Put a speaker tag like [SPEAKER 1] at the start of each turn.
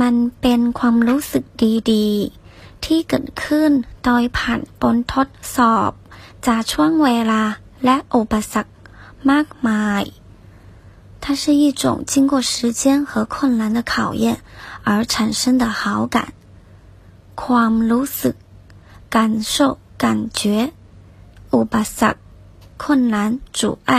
[SPEAKER 1] มันเป็นความรู้สึกดีๆ ที่เกิดขึ้นโดยผ่านปนทดสอบ จากช่วงเวลาและอุปสรรคมากมาย它是一种经过时间和困难的考验而产生的好感。ความรู้สึก感受感觉อุปสรรค困难阻碍